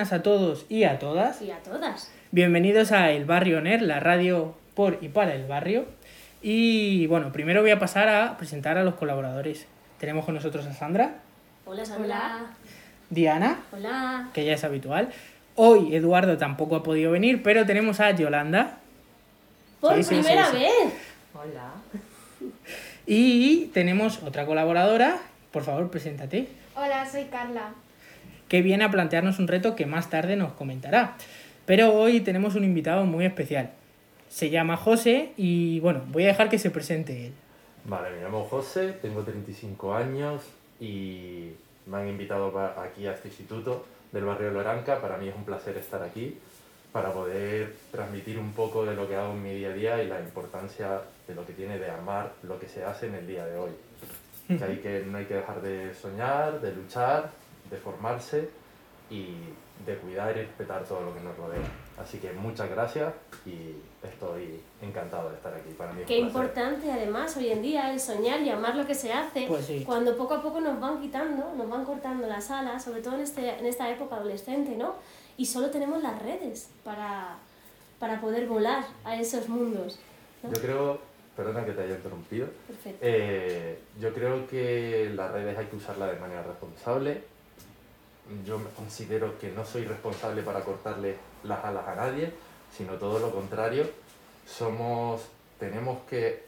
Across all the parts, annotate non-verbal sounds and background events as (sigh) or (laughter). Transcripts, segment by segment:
buenas a todos y a todas. Y a todas. Bienvenidos a El Barrio NER, la radio por y para el barrio. Y bueno, primero voy a pasar a presentar a los colaboradores. Tenemos con nosotros a Sandra, Hola, Sandra. Diana, Hola. que ya es habitual. Hoy Eduardo tampoco ha podido venir, pero tenemos a Yolanda. Por Sí, sí, sí, primera sí. vez. Hola. Y tenemos otra colaboradora. Por favor, preséntate. Hola, soy Carla. Que viene a plantearnos un reto que más tarde nos comentará. Pero hoy tenemos un invitado muy especial. Se llama José y bueno, voy a dejar que se presente él. Vale, me llamo José, tengo 35 años y me han invitado aquí a este instituto del barrio Loranca. Para mí es un placer estar aquí para poder transmitir un poco de lo que hago en mi día a día y la importancia de lo que tiene de amar lo que se hace en el día de hoy. Que, hay que no hay que dejar de soñar, de luchar, de formarse y de cuidar y respetar todo lo que nos rodea. Así que muchas gracias y estoy encantado de estar aquí. Para mí es Qué un importante además hoy en día el soñar y amar lo que se hace Pues sí. cuando poco a poco nos van quitando, nos van cortando las alas, sobre todo en, este, en esta época adolescente, ¿no? Y solo tenemos las redes para, para poder volar a esos mundos. ¿no? Yo creo, perdona que te haya interrumpido, Perfecto. eh, yo creo que las redes hay que usarlas de manera responsable. Yo me considero que no soy responsable para cortarle las alas a nadie, sino todo lo contrario. Somos, tenemos que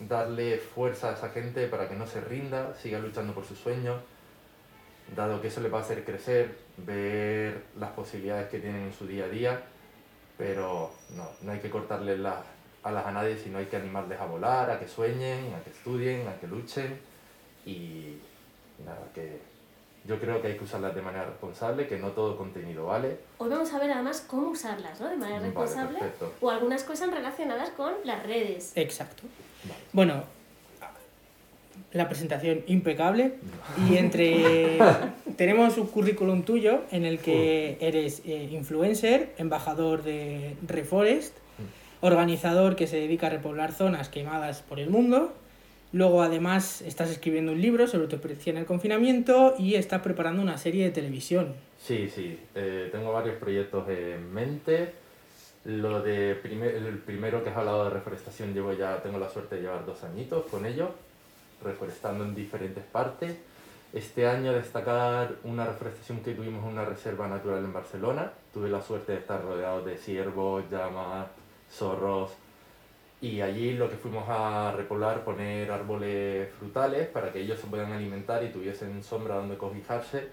darle fuerza a esa gente para que no se rinda, siga luchando por sus sueños, dado que eso le va a hacer crecer, ver las posibilidades que tienen en su día a día, pero no, no hay que cortarle las alas a nadie, sino hay que animarles a volar, a que sueñen, a que estudien, a que luchen. Y nada, que yo creo que hay que usarlas de manera responsable, que no todo contenido vale. Hoy vamos a ver además cómo usarlas, ¿no? De manera responsable o algunas cosas relacionadas con las redes. Exacto. Vale. Bueno, la presentación impecable y entre (laughs) tenemos un currículum tuyo en el que eres eh, influencer, embajador de Reforest, organizador que se dedica a repoblar zonas quemadas por el mundo. Luego además estás escribiendo un libro sobre tu experiencia en el confinamiento y estás preparando una serie de televisión. Sí, sí, eh, tengo varios proyectos en mente. Lo de primer- el primero que has hablado de reforestación, llevo ya, tengo la suerte de llevar dos añitos con ello, reforestando en diferentes partes. Este año destacar una reforestación que tuvimos en una reserva natural en Barcelona. Tuve la suerte de estar rodeado de ciervos, llamas, zorros. Y allí lo que fuimos a repoblar, poner árboles frutales para que ellos se puedan alimentar y tuviesen sombra donde cobijarse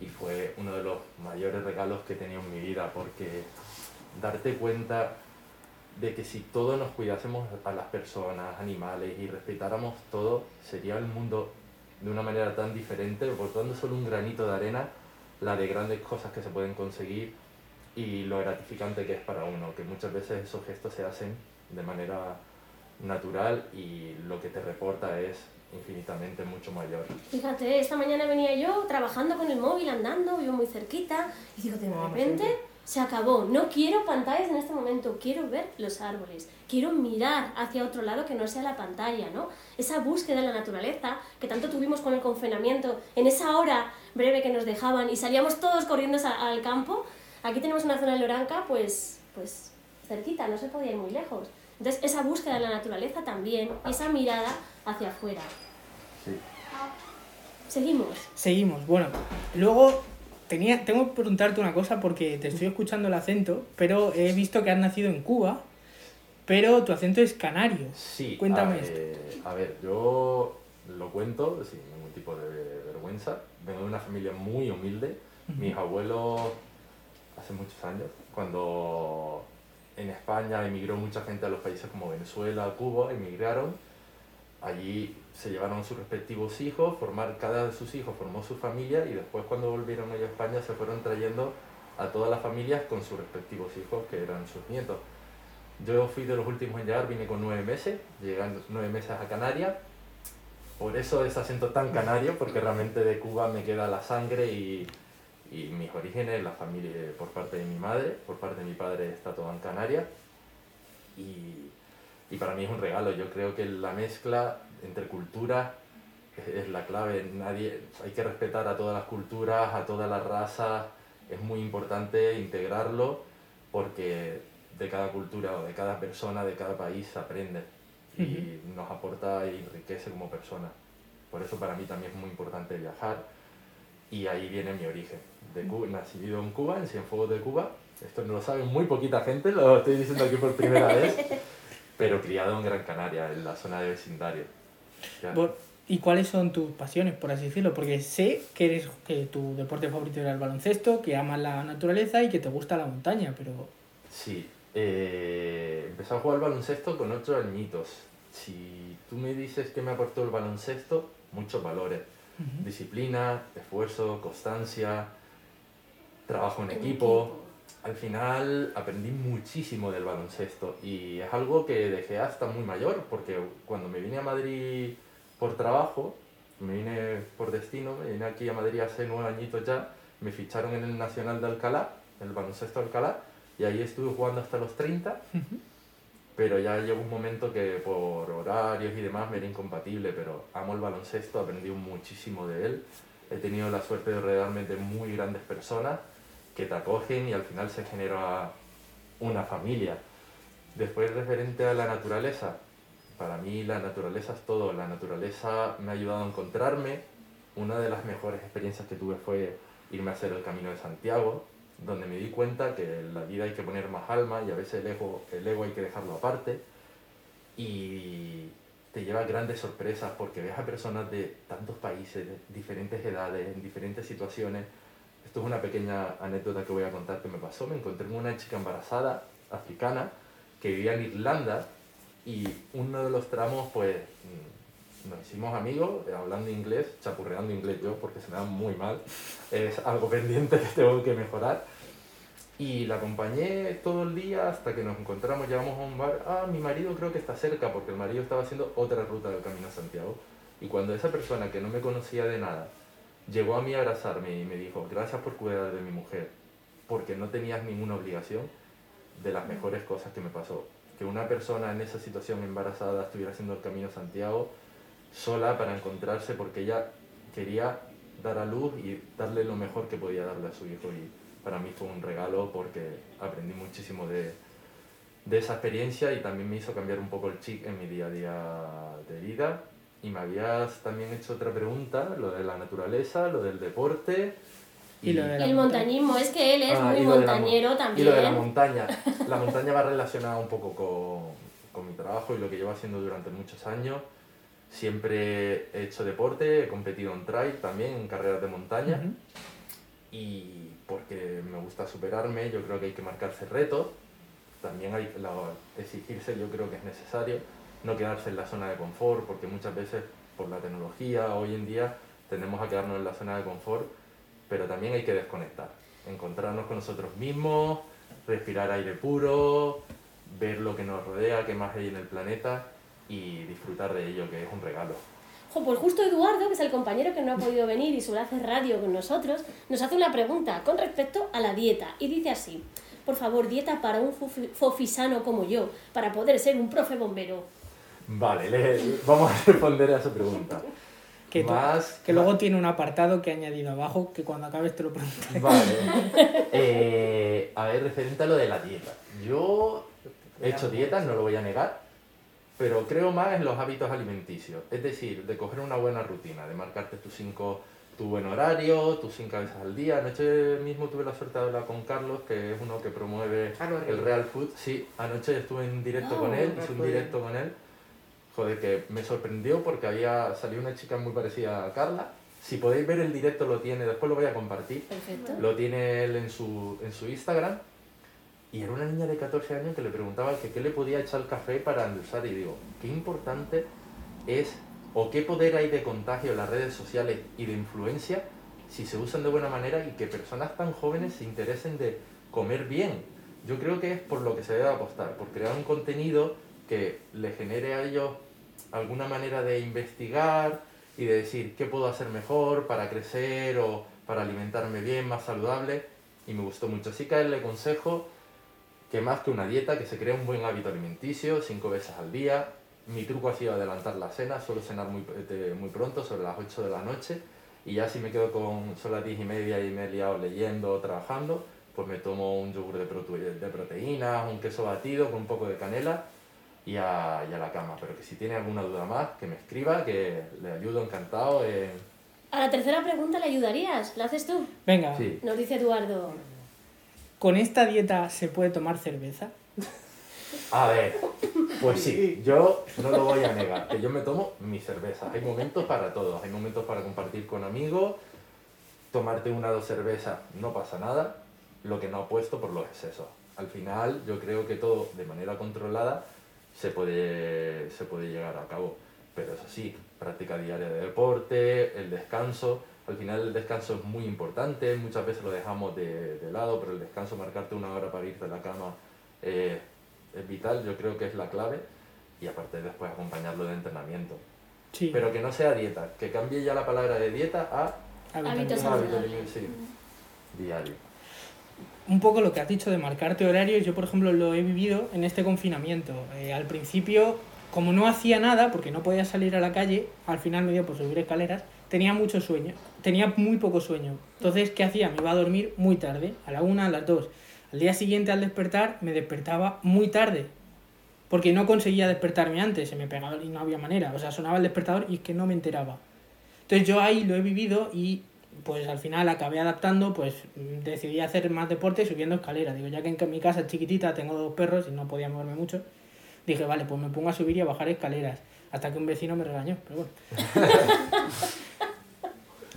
y fue uno de los mayores regalos que he tenido en mi vida porque darte cuenta de que si todos nos cuidásemos a las personas, animales y respetáramos todo, sería el mundo de una manera tan diferente, aportando solo un granito de arena, la de grandes cosas que se pueden conseguir y lo gratificante que es para uno, que muchas veces esos gestos se hacen de manera natural y lo que te reporta es infinitamente mucho mayor. Fíjate, esta mañana venía yo trabajando con el móvil, andando, yo muy cerquita, y digo, de Ah, repente se acabó. No quiero pantallas en este momento, quiero ver los árboles, quiero mirar hacia otro lado que no sea la pantalla, ¿no? Esa búsqueda de la naturaleza que tanto tuvimos con el confinamiento, en esa hora breve que nos dejaban y salíamos todos corriendo al campo. Aquí tenemos una zona de Loranca, pues, pues cerquita, no se podía ir muy lejos. Entonces, esa búsqueda de la naturaleza también, y esa mirada hacia afuera. Sí. Seguimos. Seguimos. Bueno, luego tenía, tengo que preguntarte una cosa porque te estoy escuchando el acento, pero he visto que has nacido en Cuba, pero tu acento es canario. Sí, Cuéntame a, esto. eh, a ver, yo lo cuento sin ningún tipo de vergüenza. Vengo de una familia muy humilde. Mis abuelos, hace muchos años, cuando en España emigró mucha gente a los países como Venezuela, Cuba, emigraron. Allí se llevaron sus respectivos hijos, formar, cada de sus hijos formó su familia y después cuando volvieron ellos a España se fueron trayendo a todas las familias con sus respectivos hijos que eran sus nietos. Yo fui de los últimos en llegar, vine con nueve meses, llegando nueve meses a Canarias. Por eso ese acento tan canario, porque realmente de Cuba me queda la sangre y, y mis orígenes, la familia por parte de mi madre, por parte de mi padre está todo en Canarias. Y, y para mí es un regalo, yo creo que la mezcla entre culturas es, es la clave, nadie, hay que respetar a todas las culturas, a todas las razas es muy importante integrarlo porque de cada cultura o de cada persona, de cada país se aprende y nos aporta y enriquece como persona. Por eso para mí también es muy importante viajar y ahí viene mi origen. De Cuba, nacido en Cuba, en Cienfuegos de Cuba. Esto no lo sabe muy poquita gente, lo estoy diciendo aquí por primera (laughs) vez, pero criado en Gran Canaria, en la zona de vecindario. ¿Y cuáles son tus pasiones, por así decirlo? Porque sé que, eres, que tu deporte favorito era el baloncesto, que amas la naturaleza y que te gusta la montaña, pero... Sí, eh, empecé a jugar baloncesto con ocho añitos. Si tú me dices que me aportó el baloncesto, muchos valores. Disciplina, esfuerzo, constancia, trabajo en, equipo. Al final aprendí muchísimo del baloncesto y es algo que dejé hasta muy mayor, porque cuando me vine a Madrid por trabajo, me vine por destino, me vine aquí a Madrid hace nueve añitos ya, me ficharon en el Nacional de Alcalá, el baloncesto de Alcalá, y ahí estuve jugando hasta los 30, pero ya llegó un momento que por horarios y demás me era incompatible, pero amo el baloncesto, aprendí muchísimo de él, he tenido la suerte de rodearme de muy grandes personas que te acogen y al final se genera una familia. Después referente a la naturaleza, para mí la naturaleza es todo, la naturaleza me ha ayudado a encontrarme, una de las mejores experiencias que tuve fue irme a hacer el Camino de Santiago, donde me di cuenta que en la vida hay que poner más alma y a veces el ego, el ego hay que dejarlo aparte y te lleva grandes sorpresas porque ves a personas de tantos países, de diferentes edades, en diferentes situaciones. Esto es una pequeña anécdota que voy a contar que me pasó. Me encontré con una chica embarazada africana que vivía en Irlanda y uno de los tramos pues nos hicimos amigos, eh, hablando inglés, chapurreando inglés yo, porque se me da muy mal. Es algo (laughs) pendiente que tengo que mejorar. Y la acompañé todo el día hasta que nos encontramos, llegamos a un bar. Ah, mi marido creo que está cerca, porque el marido estaba haciendo otra ruta del Camino a Santiago. Y cuando esa persona que no me conocía de nada llegó a mí a abrazarme y me dijo, gracias por cuidar de mi mujer, porque no tenías ninguna obligación, de las mejores cosas que me pasó. Que una persona en esa situación embarazada estuviera haciendo el Camino a Santiago sola para encontrarse porque ella quería dar a luz y darle lo mejor que podía darle a su hijo y para mí fue un regalo porque aprendí muchísimo de, de esa experiencia y también me hizo cambiar un poco el chip en mi día a día de vida. Y me habías también hecho otra pregunta, lo de la naturaleza, lo del deporte. Y, lo el montañismo, es que él es ah, muy montañero también. Y lo de la montaña. (laughs) La montaña va relacionada un poco con, con mi trabajo y lo que llevo haciendo durante muchos años. Siempre he hecho deporte, he competido en trail también, en carreras de montaña. Y porque me gusta superarme, yo creo que hay que marcarse retos. También hay exigirse, yo creo que es necesario. No quedarse en la zona de confort, porque muchas veces por la tecnología hoy en día tendemos a quedarnos en la zona de confort, pero también hay que desconectar. Encontrarnos con nosotros mismos, respirar aire puro, ver lo que nos rodea, qué más hay en el planeta y disfrutar de ello, que es un regalo. pues justo Eduardo, que es el compañero que no ha podido venir y suele hacer radio con nosotros, nos hace una pregunta con respecto a la dieta y dice así, por favor, dieta para un fofisano como yo, para poder ser un profe bombero. Vale, vamos a responder a esa pregunta. Que, más, que luego tiene un apartado que he añadido abajo que cuando acabes te lo preguntaré. Vale. (laughs) Eh, a ver, referente a lo de la dieta. Yo he hecho dietas, no lo voy a negar, pero creo más en los hábitos alimenticios, es decir, de coger una buena rutina, de marcarte tus cinco, tu buen horario, tus cinco veces al día. Anoche mismo tuve la suerte de hablar con Carlos, que es uno que promueve el Real Food. Sí, anoche estuve en directo con él, hice un directo con él. Joder, que me sorprendió porque había salido una chica muy parecida a Carla. Si podéis ver el directo lo tiene, después lo voy a compartir. Perfecto. Lo tiene él en su, en su Instagram y era una niña de 14 años que le preguntaba que qué le podía echar café para endulzar y digo, qué importante es o qué poder hay de contagio en las redes sociales y de influencia si se usan de buena manera y que personas tan jóvenes se interesen de comer bien. Yo creo que es por lo que se debe apostar, por crear un contenido que le genere a ellos alguna manera de investigar y de decir qué puedo hacer mejor para crecer o para alimentarme bien, más saludable. Y me gustó mucho. Así que a él le aconsejo que más que una dieta, que se crea un buen hábito alimenticio, cinco veces al día. Mi truco ha sido adelantar la cena, suelo cenar muy, eh, muy pronto, sobre las 8 de la noche, Y ya si me quedo con son las 10 y media y me he liado leyendo o trabajando, pues me tomo un yogur de, prote de proteínas, un queso batido con un poco de canela y a, y a, la cama. Pero que si tiene alguna duda más, que me escriba, que le ayudo encantado. A la tercera pregunta le ayudarías, ¿la haces tú? Venga. Sí. Nos dice Eduardo. ¿Con esta dieta se puede tomar cerveza? A ver, pues sí, yo no lo voy a negar, que yo me tomo mi cerveza. Hay momentos para todos, hay momentos para compartir con amigos, tomarte una o dos cervezas no pasa nada, lo que no apuesto por los excesos. Al final yo creo que todo de manera controlada se puede, se puede llegar a cabo, pero eso sí, práctica diaria de deporte, el descanso, al final el descanso es muy importante, muchas veces lo dejamos de, de lado, pero el descanso, marcarte una hora para irte a la cama, eh, es vital, yo creo que es la clave, y aparte después acompañarlo de entrenamiento. Sí. Pero que no sea dieta, que cambie ya la palabra de dieta a hábito sí, diario. Un poco lo que has dicho de marcarte horarios, yo por ejemplo lo he vivido en este confinamiento. Eh, al principio, como no hacía nada, porque no podía salir a la calle, al final me dio por subir escaleras, tenía mucho sueño, tenía muy poco sueño. Entonces, ¿qué hacía? Me iba a dormir muy tarde, a la una, a las dos. Al día siguiente al despertar me despertaba muy tarde, porque no conseguía despertarme antes, se me pegaba y no había manera. O sea, sonaba el despertador y es que no me enteraba. Entonces yo ahí lo he vivido y pues al final acabé adaptando, pues mm, decidí hacer más deporte subiendo escaleras. Digo, ya que en mi casa es chiquitita, tengo dos perros y no podía moverme mucho, dije, vale, pues me pongo a subir y a bajar escaleras. Hasta que un vecino me regañó, pero bueno. (laughs)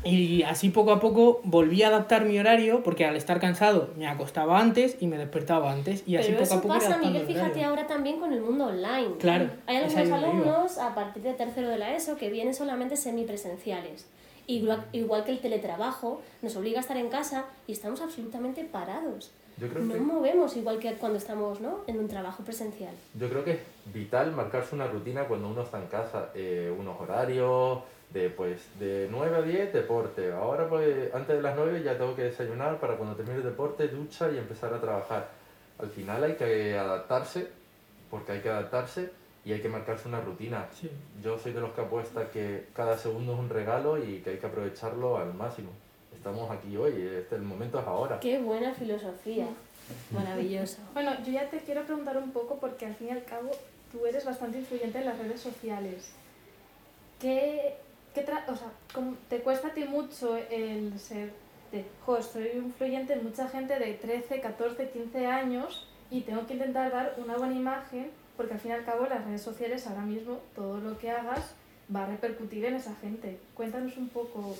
y así poco a poco volví a adaptar mi horario, porque al estar cansado me acostaba antes y me despertaba antes. Y así Pero poco a eso poco. ir pasa, Miguel, el fíjate ahora también con el mundo online. Claro, Hay algunos alumnos a partir de tercero de la ESO que vienen solamente semipresenciales. Igual, igual que el teletrabajo, nos obliga a estar en casa y estamos absolutamente parados. Yo creo No que movemos igual que cuando estamos ¿no? en un trabajo presencial. Yo creo que es vital marcarse una rutina cuando uno está en casa, eh, unos horarios, de pues de 9 a 10 deporte, ahora pues antes de las 9 ya tengo que desayunar para cuando termine el deporte, ducha y empezar a trabajar. Al final hay que adaptarse, porque hay que adaptarse y hay que marcarse una rutina. Sí. Yo soy de los que apuesta que cada segundo es un regalo y que hay que aprovecharlo al máximo. Estamos aquí hoy, este, el momento es ahora. Qué buena filosofía. Maravilloso. (laughs) Bueno, yo ya te quiero preguntar un poco porque al fin y al cabo tú eres bastante influyente en las redes sociales. ¿Qué, qué tra- o sea, cómo- te cuesta a ti mucho el ser de, jo, soy influyente en mucha gente de 13, 14, 15 años y tengo que intentar dar una buena imagen porque al fin y al cabo las redes sociales ahora mismo todo lo que hagas va a repercutir en esa gente. Cuéntanos un poco.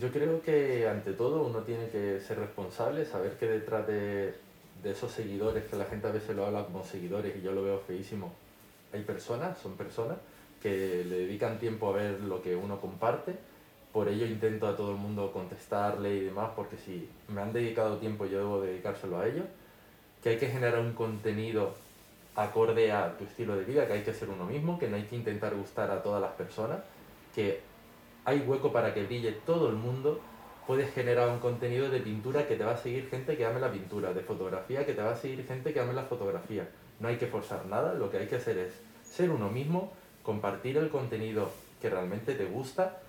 Yo creo que ante todo uno tiene que ser responsable, saber que detrás de, de esos seguidores, que la gente a veces lo habla como seguidores y yo lo veo feísimo, hay personas, son personas que le dedican tiempo a ver lo que uno comparte. Por ello intento a todo el mundo contestarle y demás, porque si me han dedicado tiempo yo debo dedicárselo a ellos. Que hay que generar un contenido acorde a tu estilo de vida, que hay que ser uno mismo, que no hay que intentar gustar a todas las personas, que hay hueco para que brille todo el mundo, puedes generar un contenido de pintura que te va a seguir gente que ame la pintura, de fotografía que te va a seguir gente que ame la fotografía. No hay que forzar nada, lo que hay que hacer es ser uno mismo, compartir el contenido que realmente te gusta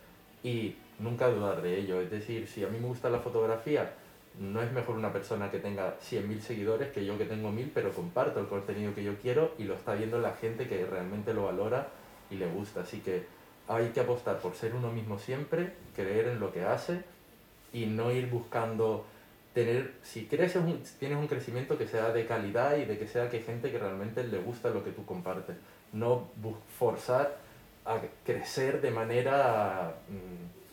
y nunca dudar de ello. Es decir, si a mí me gusta la fotografía, no es mejor una persona que tenga 100.000 seguidores que yo que tengo 1.000, pero comparto el contenido que yo quiero y lo está viendo la gente que realmente lo valora y le gusta. Así que hay que apostar por ser uno mismo siempre, creer en lo que hace y no ir buscando tener, si creces un- tienes un crecimiento que sea de calidad y de que sea que gente que realmente le gusta lo que tú compartes. No forzar a crecer de manera mm,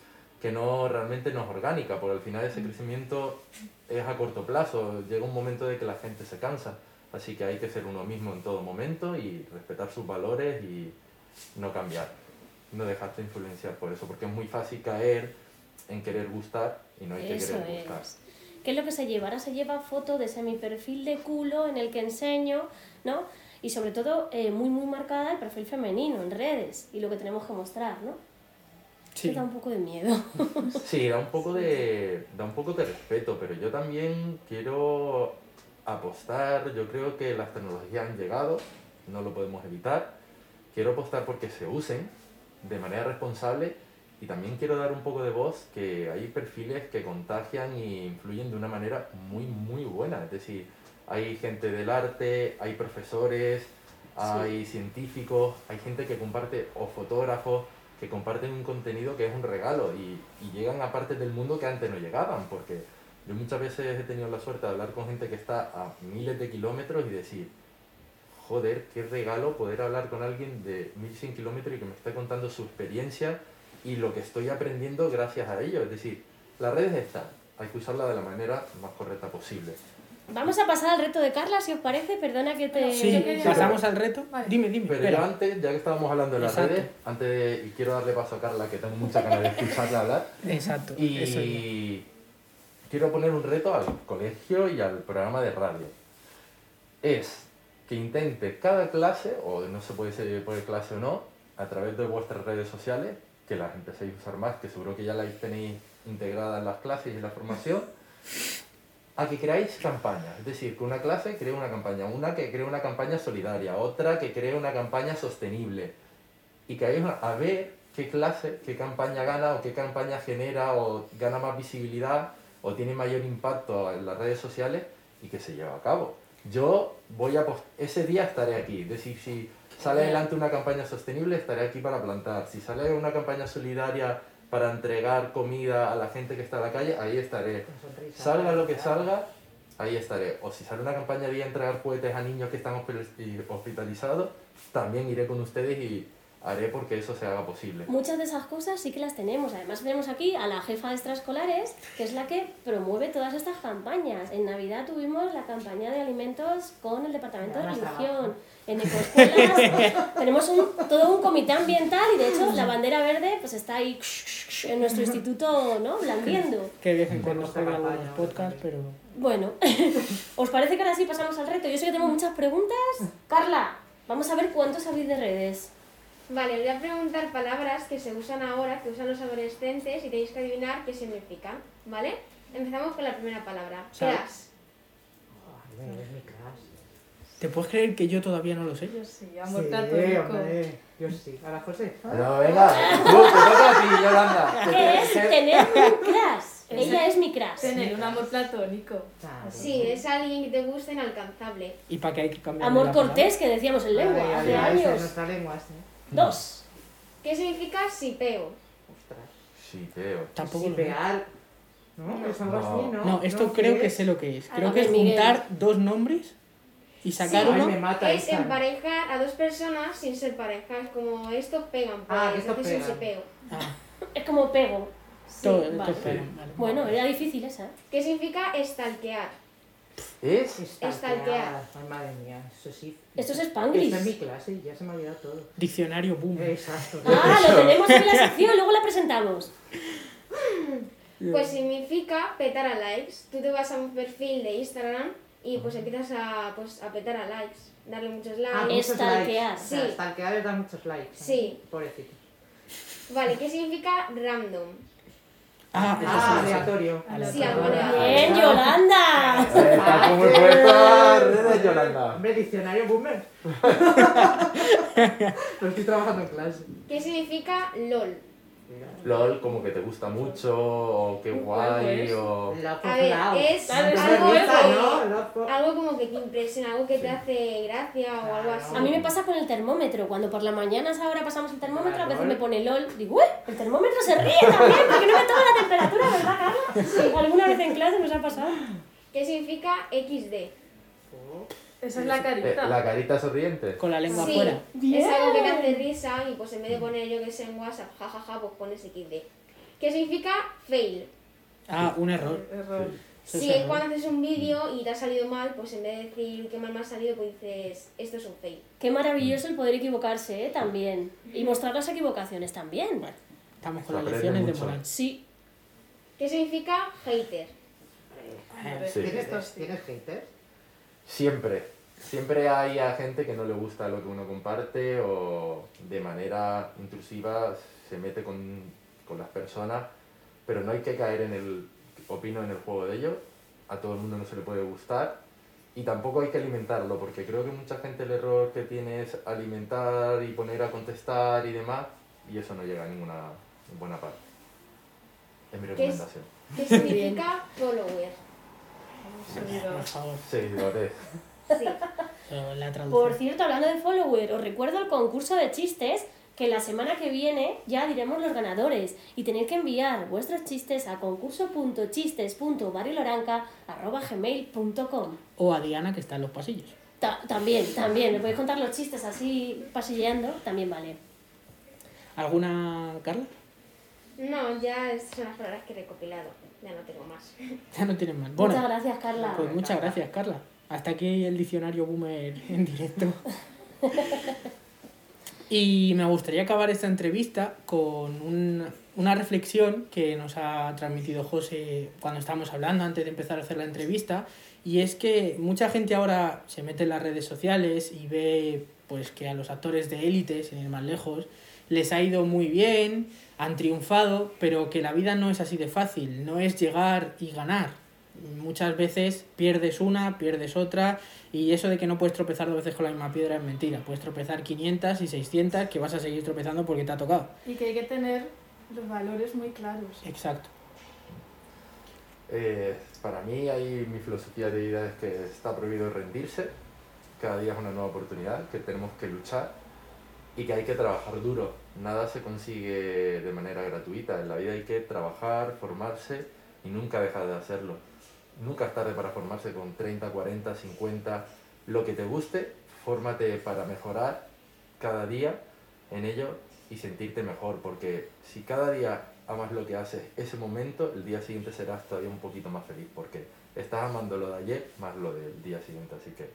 que no realmente no es orgánica, porque al final ese crecimiento es a corto plazo, llega un momento de que la gente se cansa, así que hay que ser uno mismo en todo momento y respetar sus valores y no cambiar, no dejarte influenciar por eso, porque es muy fácil caer en querer gustar y no hay que Eso querer gustar. es. ¿Qué es lo que se lleva? Ahora se lleva foto de ese mi perfil de culo en el que enseño, ¿no? Y sobre todo eh, muy muy marcada el perfil femenino en redes y lo que tenemos que mostrar, ¿no? Sí. Da un poco de miedo. (laughs) Sí, da un poco de, da un poco de respeto, pero yo también quiero apostar, yo creo que las tecnologías han llegado, no lo podemos evitar, quiero apostar porque se usen de manera responsable y también quiero dar un poco de voz que hay perfiles que contagian e influyen de una manera muy, muy buena. Es decir, hay gente del arte, hay profesores, hay científicos, hay gente que comparte, o fotógrafos, que comparten un contenido que es un regalo y, llegan a partes del mundo que antes no llegaban, porque yo muchas veces he tenido la suerte de hablar con gente que está a miles de kilómetros y decir, joder, qué regalo poder hablar con alguien de 1100 kilómetros y que me esté contando su experiencia y lo que estoy aprendiendo gracias a ello. Es decir, las redes están, hay que usarla de la manera más correcta posible. Vamos a pasar al reto de Carla, si os parece. Perdona que te... Sí, pasamos al reto. Vale. Dime, dime. Pero espera. yo antes, ya que estábamos hablando de las Exacto. redes, antes de, y quiero darle paso a Carla, que tengo mucha ganas de escucharla hablar, Exacto. eso y quiero poner un reto al colegio y al programa de radio. Es que intente cada clase, o no se puede ser por clase o no, a través de vuestras redes sociales, que las empecéis a usar más, que seguro que ya las tenéis integradas en las clases y en la formación, a que creáis campañas. Es decir, que una clase cree una campaña, una que cree una campaña solidaria, otra que cree una campaña sostenible. Y que hayáis a ver qué clase, qué campaña gana o qué campaña genera o gana más visibilidad o tiene mayor impacto en las redes sociales y que se lleva a cabo. Yo voy a ese día estaré aquí, es decir, si sale adelante una campaña sostenible estaré aquí para plantar, si sale una campaña solidaria para entregar comida a la gente que está en la calle, ahí estaré. Salga lo que salga, ahí estaré. O si sale una campaña de entregar juguetes a niños que están hospitalizados, también iré con ustedes y haré porque eso se haga posible. Muchas de esas cosas sí que las tenemos. Además tenemos aquí a la jefa de extraescolares, que es la que promueve todas estas campañas. En Navidad tuvimos la campaña de alimentos con el Departamento de Religión. En Ecoescuelas (laughs) tenemos un, todo un comité ambiental y de hecho la bandera verde pues está ahí en nuestro instituto ¿no? blandiendo. Que de vez en cuando gusta juega campaña, algunos podcasts, pero. Bueno, (laughs) ¿os parece que ahora sí pasamos al reto? Yo sé que tengo muchas preguntas. Carla, vamos a ver cuánto sabéis de redes. Vale, os voy a preguntar palabras que se usan ahora, que usan los adolescentes y tenéis que adivinar qué significan, ¿vale? Empezamos con la primera palabra. Sabe. Class. Ay, es mi. ¿Te puedes creer que yo todavía no lo sé? Yo sí, amor Sí, hombre, yo sí. Ahora, José. No, venga, tú, te toca a ti, Yolanda. (laughs) ¿Qué es tener un (laughs) crush? Ella es mi crush. Tener un amor platónico. Claro. Sí, es alguien que te gusta inalcanzable. ¿Y para qué hay que cambiar? Amor la palabra? cortés que decíamos en lengua hace años. nuestra lengua, sí. Dos. ¿Qué significa sipeo? Ostras. Sí, Teo. Tampoco lo. Sipear. ¿No? Es algo No. así, ¿no? No, esto ¿No? creo ¿Qué que es? sé lo que es. Creo que es Miguel. juntar dos nombres y sacar Ay, uno. me mata Es esta. emparejar a dos personas sin ser pareja. Es como estos pegan, pues, Ah, que estos entonces es un pegan. sipeo. Ah, (laughs) Es como pego. todo, vale. todo espera, vale. Bueno, era difícil esa. ¿Qué significa estalquear? Es Estalquear. Ay, madre mía, eso sí. Esto es Esto Spanglish. es mi clase y ya se me ha olvidado todo. Diccionario boom. Exacto. Ah, lo tenemos en la (laughs) sección, luego la presentamos. Pues significa petar a likes. Tú te vas a un perfil de Instagram y pues empiezas a, pues, a petar a likes. Darle muchos Ah, likes. Es muchos stalkear. likes. O sea, Sí. Stalkear es dar muchos likes. Sí. Pobrecito. Vale, ¿qué significa random? Ah, eso Ah, sé. aleatorio. Sí. Bien, Yolanda. Está como puesta redes, Yolanda. Hombre, diccionario boomer. (laughs) Lo estoy trabajando en clase. ¿Qué significa LOL? LOL, como que te gusta mucho, o qué guay, o... A ver, es algo, of- algo como que te impresiona, algo que te hace gracia o algo así. A mí me pasa con el termómetro. Cuando por la mañana a esa hora pasamos el termómetro, a veces me pone LOL. Digo, uy, el termómetro se ríe también porque no me toma la temperatura, ¿verdad, Carla? (laughs) Alguna vez en clase nos ha pasado. ¿Qué significa XD? Esa es la Eh, carita. La carita sonriente. Con la lengua Sí, fuera. es algo que te hace risa y pues en vez de poner yo que sé en WhatsApp, jajaja, pues pones XD. ¿Qué significa fail? Ah, un error. Error. Si es error. cuando haces un vídeo y te ha salido mal, pues en vez de decir que mal me ha salido, pues dices, esto es un fail. Qué maravilloso el poder equivocarse, ¿eh? También. Y mostrar las equivocaciones también. Estamos Se con las lecciones de moral. Sí. ¿Qué significa hater? Eh, Sí. ¿Tienes, Estos sí. ¿Tienes haters? Siempre. Siempre hay a gente que no le gusta lo que uno comparte o de manera intrusiva se mete con, con las personas, pero no hay que caer en el, opino, en el juego de ellos. A todo el mundo no se le puede gustar y tampoco hay que alimentarlo, porque creo que mucha gente el error que tiene es alimentar y poner a contestar y demás, y eso no llega a ninguna, buena parte. Es mi ¿Qué es? recomendación. ¿Qué significa follower? Seguidores. Sí. (laughs) la Por cierto, hablando de follower, os recuerdo el concurso de chistes que la semana que viene ya diremos los ganadores y tenéis que enviar vuestros chistes a concurso.chistes.barriloranca.gmail.com O a Diana, que está en los pasillos. Ta- También, también, me podéis contar los chistes así pasilleando, también vale. ¿Alguna, Carla? No, ya son las palabras que he recopilado. Ya no tengo más. (laughs) Ya no tienen más. Bueno, Muchas gracias, Carla. pues muchas gracias, Carla. Hasta aquí el diccionario boomer en directo. (laughs) Y me gustaría acabar esta entrevista con un- una reflexión que nos ha transmitido José cuando estábamos hablando antes de empezar a hacer la entrevista. Y es que mucha gente ahora se mete en las redes sociales y ve pues que a los actores de élite, sin ir más lejos, les ha ido muy bien, han triunfado, pero que la vida no es así de fácil, no es llegar y ganar. Muchas veces pierdes una, pierdes otra, y eso de que no puedes tropezar dos veces con la misma piedra es mentira. Puedes tropezar 500 y 600 que vas a seguir tropezando porque te ha tocado. Y que hay que tener los valores muy claros. Exacto. Eh, para mí, ahí mi filosofía de vida es que está prohibido rendirse. Cada día es una nueva oportunidad, que tenemos que luchar y que hay que trabajar duro. Nada se consigue de manera gratuita. En la vida hay que trabajar, formarse y nunca dejar de hacerlo. Nunca es tarde para formarse con 30, 40, 50, lo que te guste. Fórmate para mejorar cada día en ello y sentirte mejor, porque si cada día amas lo que haces ese momento, el día siguiente serás todavía un poquito más feliz, porque estás amando lo de ayer más lo del día siguiente. Así que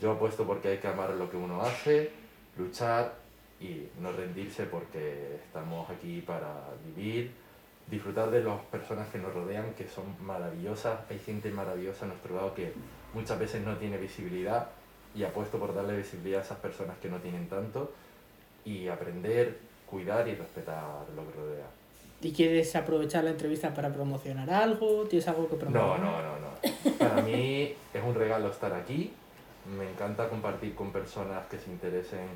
yo apuesto porque hay que amar lo que uno hace, luchar y no rendirse porque estamos aquí para vivir, disfrutar de las personas que nos rodean, que son maravillosas. Hay gente maravillosa a nuestro lado que muchas veces no tiene visibilidad y apuesto por darle visibilidad a esas personas que no tienen tanto y aprender, cuidar y respetar lo que rodea. ¿Y quieres aprovechar la entrevista para promocionar algo? ¿Tienes algo que No, promocionar? no, no, no. Para mí es un regalo estar aquí. Me encanta compartir con personas que se interesen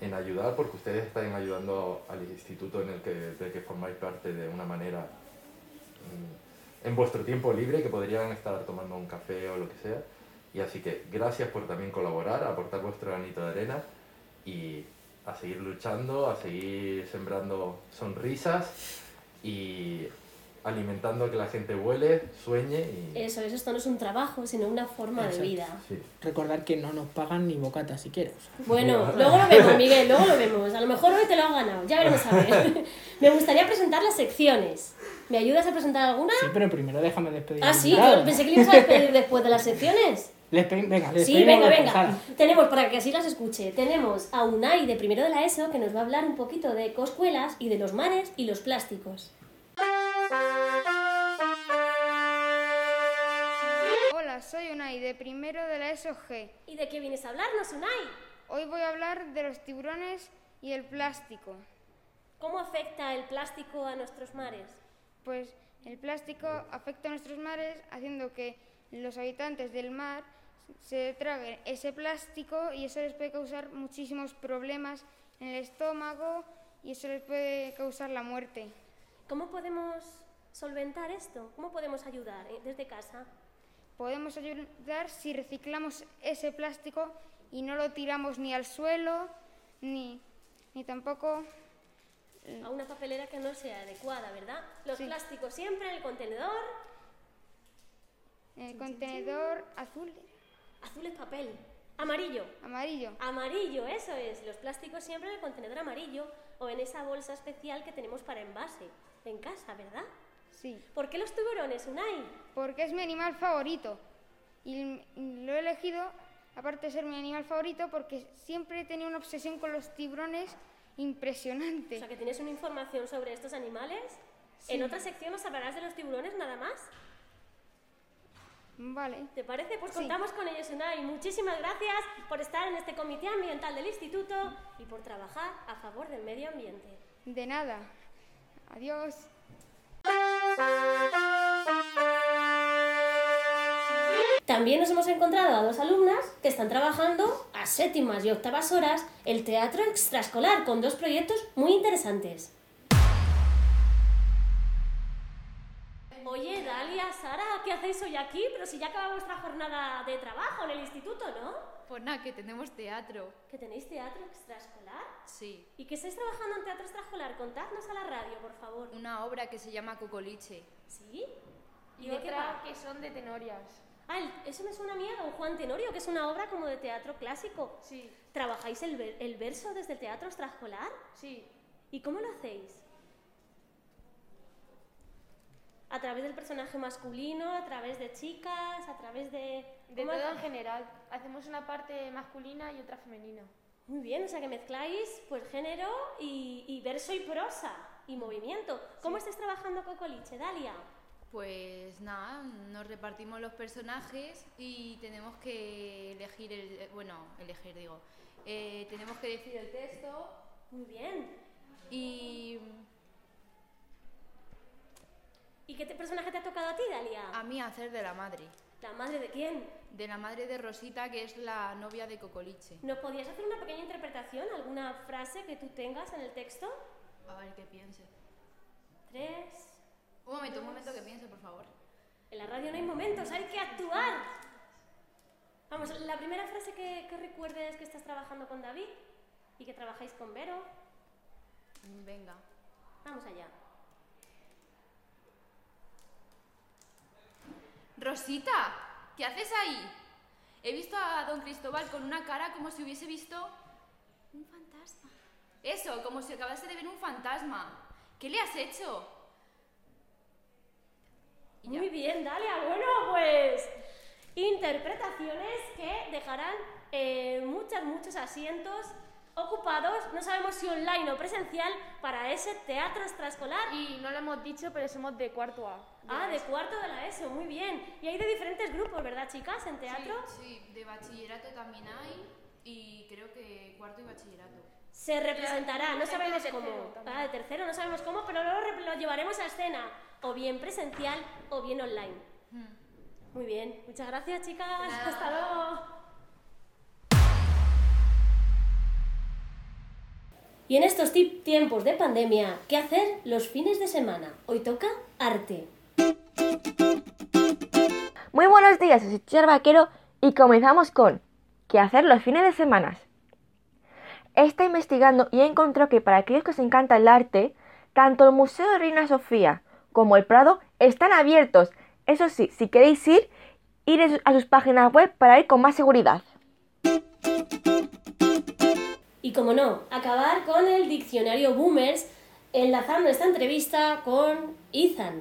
en ayudar, porque ustedes están ayudando al instituto en el que, del que formáis parte de una manera mm, en vuestro tiempo libre, que podrían estar tomando un café o lo que sea. Y así que gracias por también colaborar, aportar vuestro granito de arena y a seguir luchando, a seguir sembrando sonrisas y alimentando a que la gente vuele, sueñe y... Eso es, esto no es un trabajo, sino una forma de Exacto. vida. Sí. Recordar que no nos pagan ni bocata siquiera. o sea. Bueno, luego lo vemos, (laughs) Miguel, luego lo vemos. A lo mejor hoy te lo has ganado, ya veremos a ver. (laughs) Me gustaría presentar las secciones. ¿Me ayudas a presentar alguna? Sí, pero primero déjame despedir. Ah, sí, ¿no? pensé que le ibas a despedir (laughs) después de las secciones. Les venga, les Sí, venga, venga. ala. Tenemos, para que así las escuche, tenemos a Unai de primero de la ESO que nos va a hablar un poquito de coscuelas y de los mares y los plásticos. Unai, de primero de la SOG. ¿Y de qué vienes a hablarnos, Unai? Hoy voy a hablar de los tiburones y el plástico. ¿Cómo afecta el plástico a nuestros mares? Pues el plástico afecta a nuestros mares haciendo que los habitantes del mar se traguen ese plástico y eso les puede causar muchísimos problemas en el estómago y eso les puede causar la muerte. ¿Cómo podemos solventar esto? ¿Cómo podemos ayudar eh, desde casa? Podemos ayudar si reciclamos ese plástico y no lo tiramos ni al suelo ni, ni tampoco A una papelera que no sea adecuada, ¿verdad? Los Sí. plásticos siempre en el contenedor. en el contenedor azul, Azul es papel. Amarillo. amarillo. Amarillo, eso es. Los plásticos siempre en el contenedor amarillo o en esa bolsa especial que tenemos para envase en casa, ¿verdad? Sí. ¿Por qué los tiburones, Unai? porque es mi animal favorito. Y lo he elegido, aparte de ser mi animal favorito, porque siempre he tenido una obsesión con los tiburones O impresionante. sea, que tienes una información sobre estos animales. En otra sección nos hablarás de los tiburones nada más. Vale. ¿Te parece? Pues Sí. contamos con ellos, Unai. Muchísimas gracias por estar en este comité ambiental del instituto y por trabajar a favor del medio ambiente. De nada. Adiós. También nos hemos encontrado a dos alumnas que están trabajando a séptimas y octavas horas el teatro extraescolar con dos proyectos muy interesantes. Oye, Dalia, Sara, ¿qué hacéis hoy aquí? Pero si ya acaba vuestra jornada de trabajo en el instituto, ¿no? Pues nada, que tenemos teatro. ¿Que tenéis teatro extraescolar? Sí. ¿Y que estáis trabajando en teatro extraescolar? Contadnos a la radio, por favor. Una obra que se llama Cocoliche. ¿Sí? Y, de qué otra va? que son de tenorias. Ah, eso me suena a mí a Don Juan Tenorio, que es una obra como de teatro clásico. Sí, ¿Trabajáis el, ver- el verso desde el teatro extraescolar? sí. ¿Y cómo lo hacéis? ¿A través del personaje masculino? ¿A través de chicas? ¿A través de...? De ¿Cómo todo hace- en general. Hacemos una parte masculina y otra femenina. Muy bien, o sea que mezcláis pues género y, y verso y prosa y movimiento. ¿Cómo estáis trabajando Cocoliche, Dalia? Pues nada, nos repartimos los personajes y tenemos que elegir el. eh, Bueno, elegir, digo. Eh, tenemos que decir el texto Muy bien. y. ¿Y qué te- personaje te ha tocado a ti, Dalia? A mí hacer de la madre. ¿La madre de quién? De la madre de Rosita, que es la novia de Cocoliche. ¿Nos podías hacer una pequeña interpretación? ¿Alguna frase que tú tengas en el texto? A ver qué piense. Tres. Un momento, un momento que piense, por favor. En la radio no hay momentos, hay que actuar. Vamos, la primera frase que, que recuerdes que estás trabajando con David y que trabajáis con Vero. Venga. Vamos allá. Rosita, ¿qué haces ahí? He visto a don Cristóbal con una cara como si hubiese visto un fantasma. Eso, como si acabase de ver un fantasma. ¿Qué le has hecho? Muy bien, Dalia. Bueno, pues interpretaciones que dejarán eh, muchos, muchos asientos ocupados, no sabemos si online o presencial, para ese teatro extraescolar. Y no lo hemos dicho, pero somos de cuarto A. Ah, de cuarto de la ESO, muy bien. Y hay de diferentes grupos, ¿verdad, chicas, en teatro? Sí, de bachillerato también hay y creo que cuarto y bachillerato. Se representará, no de sabemos cómo. Ah, de tercero no sabemos cómo, pero luego lo llevaremos a escena, o bien presencial o bien online. Muy bien, muchas gracias, chicas. Hasta luego. Y en estos tiempos de pandemia, ¿qué hacer los fines de semana? Hoy toca arte. Muy buenos días, soy Char Vaquero y comenzamos con ¿Qué hacer los fines de semana? Estado investigando y he encontrado que para aquellos que os encanta el arte, tanto el Museo de Reina Sofía como el Prado están abiertos. Eso sí, si queréis ir, ir a sus páginas web para ir con más seguridad. Y como no, acabar con el diccionario Boomers, enlazando esta entrevista con Ethan.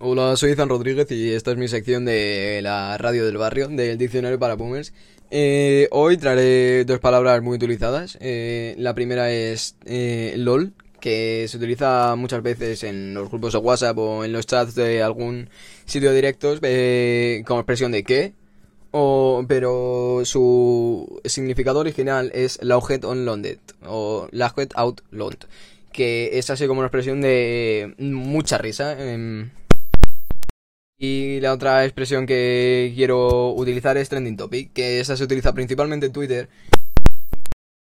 Hola, soy Izan Rodríguez y esta es mi sección de la radio del barrio, del diccionario para boomers. Eh, hoy traeré dos palabras muy utilizadas. Eh, la primera es eh, LOL, que se utiliza muchas veces en los grupos de WhatsApp o en los chats de algún sitio directos como expresión de qué. O, pero su significado original es Lauget on London o Lauget out Lond, que es así como una expresión de mucha risa. em, y la otra expresión que quiero utilizar es trending topic, que esa se utiliza principalmente en Twitter.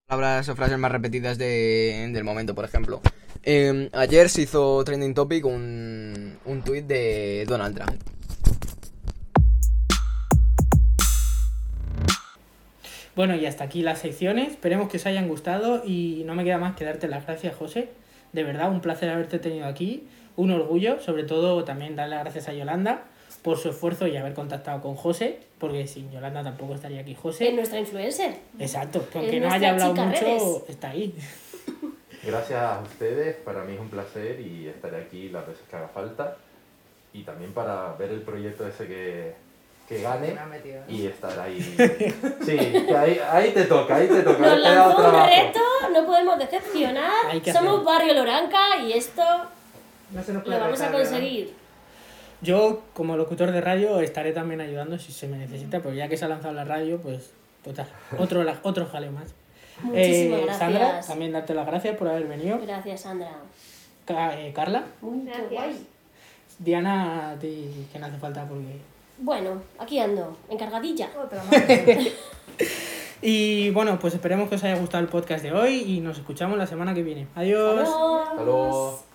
Palabras o frases más repetidas de, del momento, por ejemplo. Eh, ayer se hizo trending topic un, un tweet de Donald Trump. Bueno, y hasta aquí las secciones. Esperemos que os hayan gustado y no me queda más que darte las gracias, José. De verdad, un placer haberte tenido aquí. Un orgullo, sobre todo también darle las gracias a Yolanda por su esfuerzo y haber contactado con José, porque sin Yolanda tampoco estaría aquí Es José. nuestra influencer. Exacto, que aunque Es no haya hablado mucho, redes. está ahí. Gracias a ustedes, para mí es un placer y estaré aquí las veces que haga falta. Y también para ver el proyecto ese que, que gane y estar ahí. Sí, que ahí, ahí te toca, ahí te toca. Nos lanzó un trabajo. reto, no podemos decepcionar. Somos. Barrio Loranca y esto No se nos lo vamos a conseguir. Yo, como locutor de radio, estaré también ayudando si se me necesita, porque ya que se ha lanzado la radio, pues total, otro, la- otro jaleo más. Muchísimas Eh, gracias. Sandra, también darte las gracias por haber venido. Gracias, Sandra. Ca- eh, Carla, Muy Gracias. guay. Diana, a ti que no hace falta porque... Bueno, aquí ando, encargadilla. Otra más. (laughs) Y bueno, pues esperemos que os haya gustado el podcast de hoy y nos escuchamos la semana que viene. Adiós. Adiós. Luego.